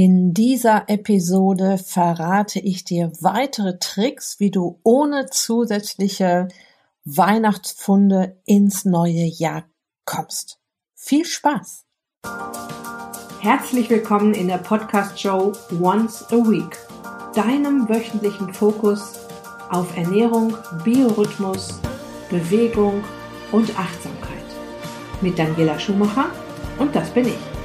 In dieser Episode verrate ich dir weitere Tricks, wie du ohne zusätzliche Weihnachtsfunde ins neue Jahr kommst. Viel Spaß! Herzlich willkommen in der Podcast-Show Once a Week, deinem wöchentlichen Fokus auf Ernährung, Biorhythmus, Bewegung und Achtsamkeit. Mit Daniela Schumacher und das bin ich.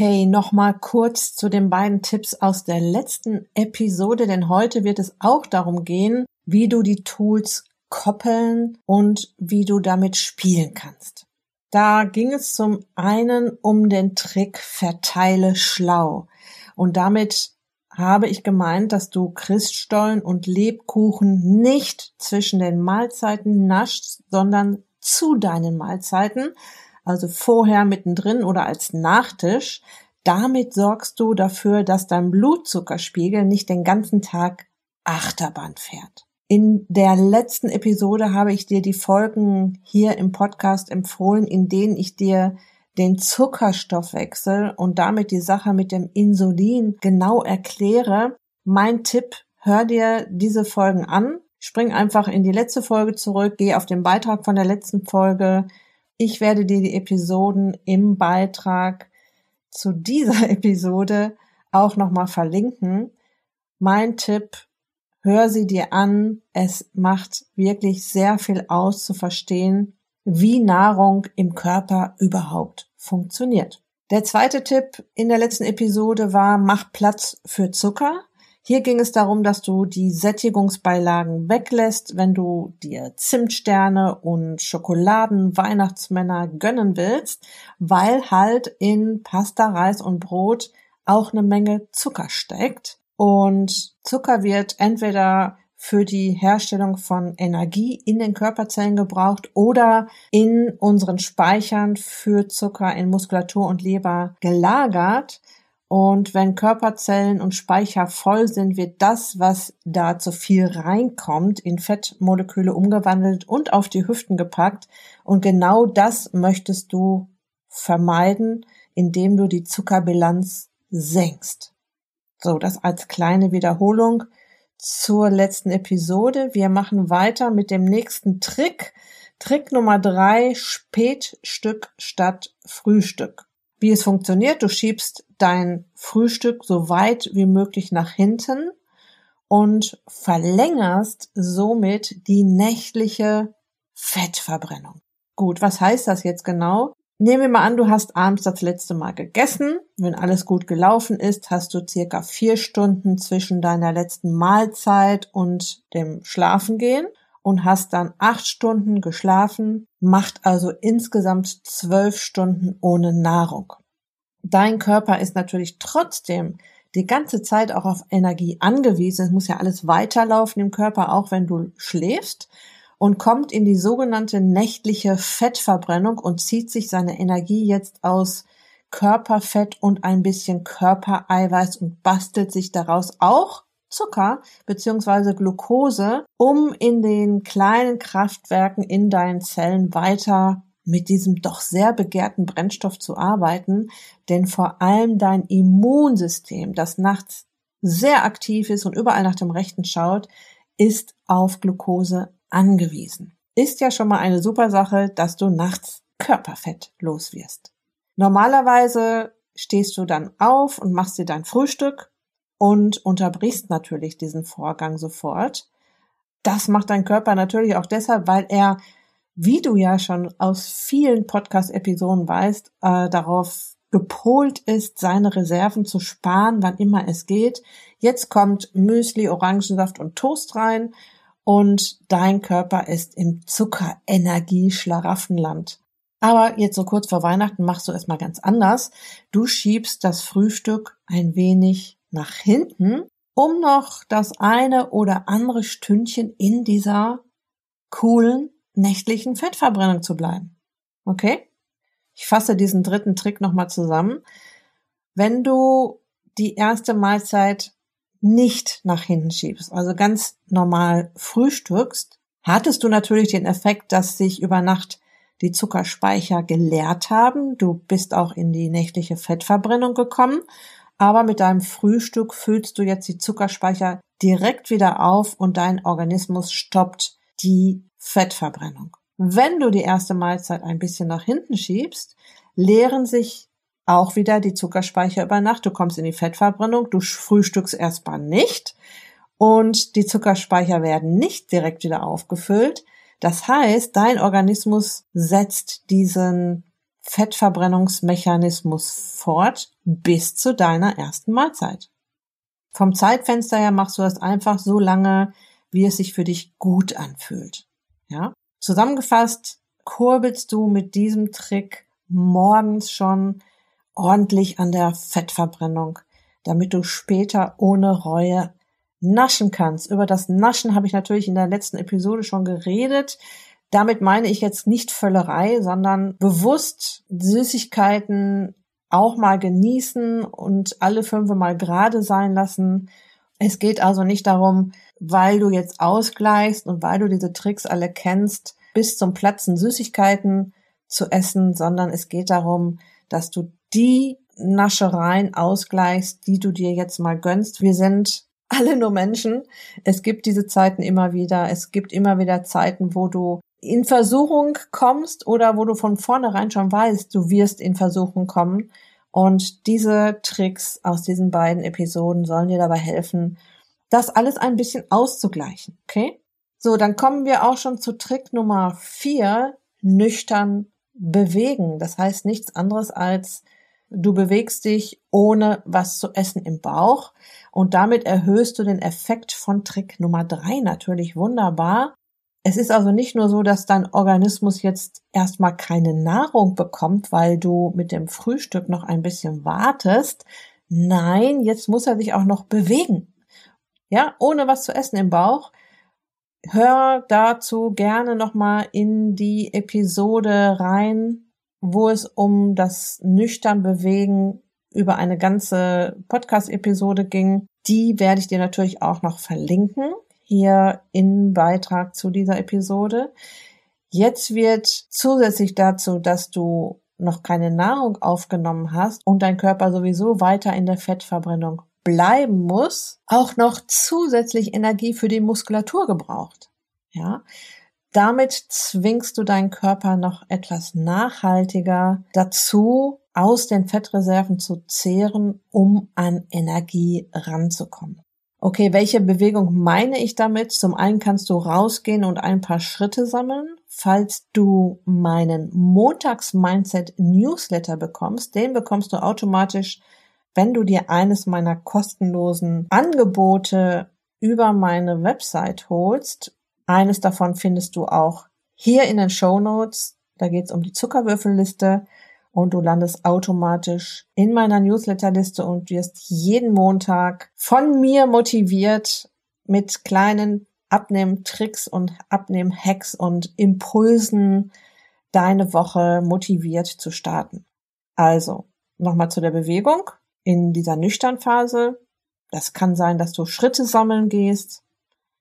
Okay, nochmal kurz zu den beiden Tipps aus der letzten Episode, denn heute wird es auch darum gehen, wie du die Tools koppeln und wie du damit spielen kannst. Da ging es zum einen um den Trick verteile schlau. Und damit habe ich gemeint, dass du Christstollen und Lebkuchen nicht zwischen den Mahlzeiten naschst, sondern zu deinen Mahlzeiten, also vorher, mittendrin oder als Nachtisch. Damit sorgst du dafür, dass dein Blutzuckerspiegel nicht den ganzen Tag Achterbahn fährt. In der letzten Episode habe ich dir die Folgen hier im Podcast empfohlen, in denen ich dir den Zuckerstoffwechsel und damit die Sache mit dem Insulin genau erkläre. Mein Tipp, hör dir diese Folgen an, spring einfach in die letzte Folge zurück, geh auf den Beitrag von der letzten Folge, ich werde dir die Episoden im Beitrag zu dieser Episode auch nochmal verlinken. Mein Tipp, hör sie dir an. Es macht wirklich sehr viel aus zu verstehen, wie Nahrung im Körper überhaupt funktioniert. Der zweite Tipp in der letzten Episode war, mach Platz für Zucker. Hier ging es darum, dass du die Sättigungsbeilagen weglässt, wenn du dir Zimtsterne und Schokoladen Weihnachtsmänner gönnen willst, weil halt in Pasta, Reis und Brot auch eine Menge Zucker steckt. Und Zucker wird entweder für die Herstellung von Energie in den Körperzellen gebraucht oder in unseren Speichern für Zucker in Muskulatur und Leber gelagert. Und wenn Körperzellen und Speicher voll sind, wird das, was da zu viel reinkommt, in Fettmoleküle umgewandelt und auf die Hüften gepackt. Und genau das möchtest du vermeiden, indem du die Zuckerbilanz senkst. So, das als kleine Wiederholung zur letzten Episode. Wir machen weiter mit dem nächsten Trick. Trick Nummer drei, Spätstück statt Frühstück. Wie es funktioniert, du schiebst dein Frühstück so weit wie möglich nach hinten und verlängerst somit die nächtliche Fettverbrennung. Gut, was heißt das jetzt genau? Nehmen wir mal an, du hast abends das letzte Mal gegessen. Wenn alles gut gelaufen ist, hast du circa vier Stunden zwischen deiner letzten Mahlzeit und dem Schlafengehen und hast dann acht Stunden geschlafen, macht also insgesamt zwölf Stunden ohne Nahrung. Dein Körper ist natürlich trotzdem die ganze Zeit auch auf Energie angewiesen. Es muss ja alles weiterlaufen im Körper, auch wenn du schläfst und kommt in die sogenannte nächtliche Fettverbrennung und zieht sich seine Energie jetzt aus Körperfett und ein bisschen Körpereiweiß und bastelt sich daraus auch Zucker beziehungsweise Glucose, um in den kleinen Kraftwerken in deinen Zellen weiter mit diesem doch sehr begehrten Brennstoff zu arbeiten, denn vor allem dein Immunsystem, das nachts sehr aktiv ist und überall nach dem Rechten schaut, ist auf Glucose angewiesen. Ist ja schon mal eine super Sache, dass du nachts Körperfett los wirst. Normalerweise stehst du dann auf und machst dir dein Frühstück und unterbrichst natürlich diesen Vorgang sofort. Das macht dein Körper natürlich auch deshalb, weil er, wie du ja schon aus vielen Podcast-Episoden weißt, äh, darauf gepolt ist, seine Reserven zu sparen, wann immer es geht. Jetzt kommt Müsli, Orangensaft und Toast rein und dein Körper ist im Zuckerenergie-Schlaraffenland. Aber jetzt so kurz vor Weihnachten machst du es mal ganz anders. Du schiebst das Frühstück ein wenig nach hinten, um noch das eine oder andere Stündchen in dieser coolen nächtlichen Fettverbrennung zu bleiben. Okay? Ich fasse diesen dritten Trick nochmal zusammen. wenn du die erste Mahlzeit nicht nach hinten schiebst, also ganz normal frühstückst, hattest du natürlich den Effekt, dass sich über Nacht die Zuckerspeicher geleert haben. Du bist auch in die nächtliche Fettverbrennung gekommen. Aber mit deinem Frühstück füllst du jetzt die Zuckerspeicher direkt wieder auf und dein Organismus stoppt die Fettverbrennung. Wenn du die erste Mahlzeit ein bisschen nach hinten schiebst, leeren sich auch wieder die Zuckerspeicher über Nacht. Du kommst in die Fettverbrennung, du frühstückst erstmal nicht und die Zuckerspeicher werden nicht direkt wieder aufgefüllt. Das heißt, dein Organismus setzt diesen Fettverbrennungsmechanismus fort bis zu deiner ersten Mahlzeit. Vom Zeitfenster her machst du das einfach so lange, wie es sich für dich gut anfühlt. Ja? Zusammengefasst kurbelst du mit diesem Trick morgens schon ordentlich an der Fettverbrennung, damit du später ohne Reue naschen kannst. Über das Naschen habe ich natürlich in der letzten Episode schon geredet. Damit meine ich jetzt nicht Völlerei, sondern bewusst Süßigkeiten auch mal genießen und alle fünf mal gerade sein lassen. Es geht also nicht darum, weil du jetzt ausgleichst und weil du diese Tricks alle kennst, bis zum Platzen Süßigkeiten zu essen, sondern es geht darum, dass du die Naschereien ausgleichst, die du dir jetzt mal gönnst. Wir sind alle nur Menschen. Es gibt diese Zeiten immer wieder. Es gibt immer wieder Zeiten, wo du in Versuchung kommst oder wo du von vornherein schon weißt, du wirst in Versuchung kommen. Und diese Tricks aus diesen beiden Episoden sollen dir dabei helfen, das alles ein bisschen auszugleichen. Okay? So, dann kommen wir auch schon zu Trick Nummer vier, nüchtern bewegen. Das heißt nichts anderes als du bewegst dich ohne was zu essen im Bauch und damit erhöhst du den Effekt von Trick Nummer drei natürlich wunderbar. Es ist also nicht nur so, dass dein Organismus jetzt erstmal keine Nahrung bekommt, weil du mit dem Frühstück noch ein bisschen wartest. Nein, jetzt muss er sich auch noch bewegen. Ja, ohne was zu essen im Bauch hör dazu gerne nochmal in die Episode rein, wo es um das nüchtern Bewegen über eine ganze Podcast-Episode ging. Die werde ich dir natürlich auch noch verlinken hier im Beitrag zu dieser Episode. Jetzt wird zusätzlich dazu, dass du noch keine Nahrung aufgenommen hast und dein Körper sowieso weiter in der Fettverbrennung bleiben muss, auch noch zusätzlich Energie für die Muskulatur gebraucht. Ja, damit zwingst du deinen Körper noch etwas nachhaltiger dazu, aus den Fettreserven zu zehren, um an Energie ranzukommen. Okay, welche Bewegung meine ich damit? Zum einen kannst du rausgehen und ein paar Schritte sammeln. Falls du meinen Montags-Mindset-Newsletter bekommst, den bekommst du automatisch wenn du dir eines meiner kostenlosen Angebote über meine Website holst. Eines davon findest du auch hier in den Show Notes. Da geht es um die Zuckerwürfelliste und du landest automatisch in meiner Newsletterliste und wirst jeden Montag von mir motiviert mit kleinen Abnehmtricks und Abnehmhacks und Impulsen deine Woche motiviert zu starten. Also, nochmal zu der Bewegung in dieser Nüchternphase. Das kann sein, dass du Schritte sammeln gehst.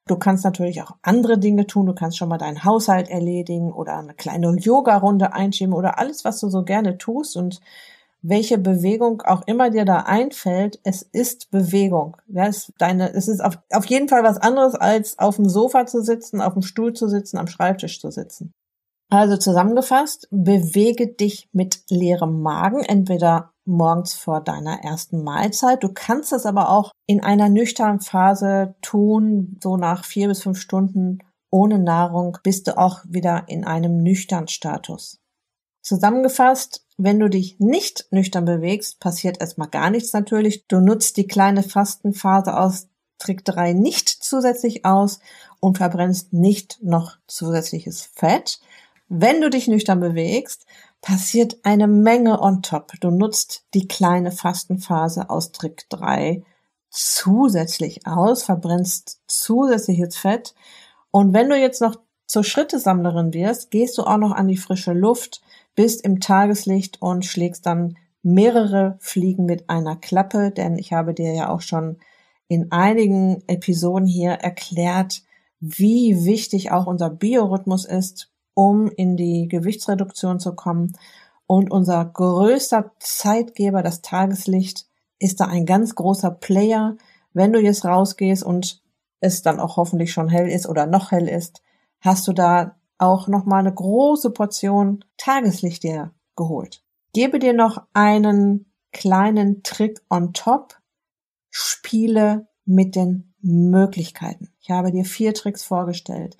Du kannst natürlich auch andere Dinge tun. Du kannst schon mal deinen Haushalt erledigen oder eine kleine Yoga-Runde einschieben oder alles, was du so gerne tust und welche Bewegung auch immer dir da einfällt, es ist Bewegung. Ja, es, deine, es ist auf, auf jeden Fall was anderes, als auf dem Sofa zu sitzen, auf dem Stuhl zu sitzen, am Schreibtisch zu sitzen. Also zusammengefasst, bewege dich mit leerem Magen, entweder morgens vor deiner ersten Mahlzeit. Du kannst es aber auch in einer nüchternen Phase tun, so nach vier bis fünf Stunden ohne Nahrung bist du auch wieder in einem nüchternen Status. Zusammengefasst, wenn du dich nicht nüchtern bewegst, passiert erstmal gar nichts natürlich. Du nutzt die kleine Fastenphase aus Trick 3 nicht zusätzlich aus und verbrennst nicht noch zusätzliches Fett. Wenn du dich nüchtern bewegst, passiert eine Menge on top. Du nutzt die kleine Fastenphase aus Trick 3 zusätzlich aus, verbrennst zusätzliches Fett. Und wenn du jetzt noch zur Schrittesammlerin wirst, gehst du auch noch an die frische Luft, bist im Tageslicht und schlägst dann mehrere Fliegen mit einer Klappe, denn ich habe dir ja auch schon in einigen Episoden hier erklärt, wie wichtig auch unser Biorhythmus ist, um in die Gewichtsreduktion zu kommen. Und unser größter Zeitgeber, das Tageslicht, ist da ein ganz großer Player. Wenn du jetzt rausgehst und es dann auch hoffentlich schon hell ist oder noch hell ist, hast du da auch nochmal eine große Portion Tageslicht dir geholt. Gebe dir noch einen kleinen Trick on top. Spiele mit den Möglichkeiten. Ich habe dir vier Tricks vorgestellt.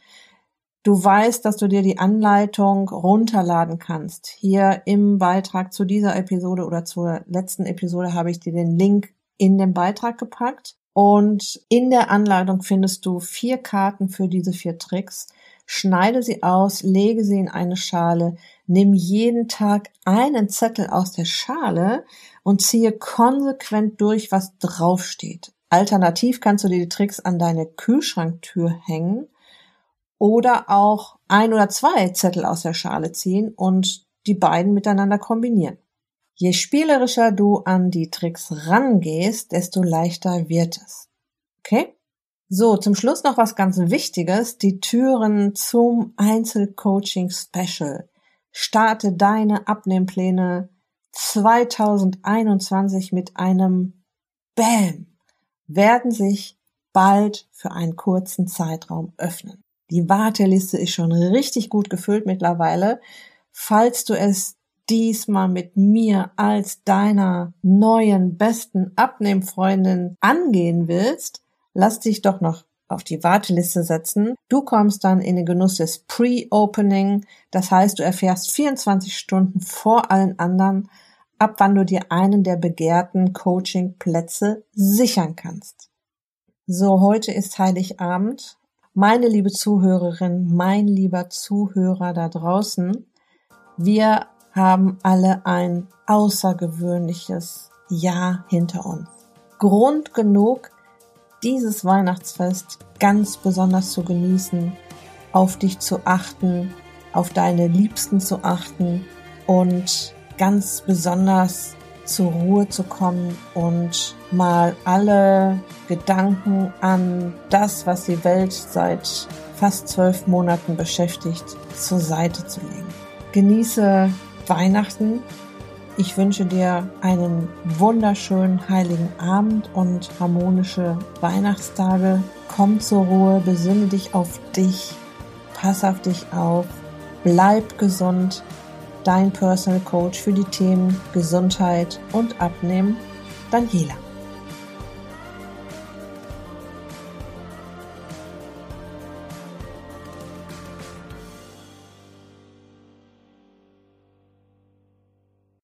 Du weißt, dass du dir die Anleitung runterladen kannst. Hier im Beitrag zu dieser Episode oder zur letzten Episode habe ich dir den Link in den Beitrag gepackt. Und in der Anleitung findest du vier Karten für diese vier Tricks. Schneide sie aus, lege sie in eine Schale, nimm jeden Tag einen Zettel aus der Schale und ziehe konsequent durch, was draufsteht. Alternativ kannst du dir die Tricks an deine Kühlschranktür hängen oder auch ein oder zwei Zettel aus der Schale ziehen und die beiden miteinander kombinieren. Je spielerischer du an die Tricks rangehst, desto leichter wird es. Okay? So, zum Schluss noch was ganz Wichtiges. Die Türen zum Einzelcoaching Special. Starte deine Abnehmpläne 2021 mit einem Bam werden sich bald für einen kurzen Zeitraum öffnen. Die Warteliste ist schon richtig gut gefüllt mittlerweile. Falls du es diesmal mit mir als deiner neuen besten Abnehmfreundin angehen willst, lass dich doch noch auf die Warteliste setzen. Du kommst dann in den Genuss des Pre-Opening. Das heißt, du erfährst 24 Stunden vor allen anderen, ab wann du dir einen der begehrten Coaching-Plätze sichern kannst. So, heute ist Heiligabend. Meine liebe Zuhörerin, mein lieber Zuhörer da draußen, wir haben alle ein außergewöhnliches Jahr hinter uns. Grund genug, dieses Weihnachtsfest ganz besonders zu genießen, auf dich zu achten, auf deine Liebsten zu achten und ganz besonders zur Ruhe zu kommen und mal alle Gedanken an das, was die Welt seit fast zwölf Monaten beschäftigt, zur Seite zu legen. Genieße Weihnachten. Ich wünsche dir einen wunderschönen heiligen Abend und harmonische Weihnachtstage. Komm zur Ruhe, besinne dich auf dich, pass auf dich auf, bleib gesund dein Personal Coach für die Themen Gesundheit und Abnehmen, Daniela.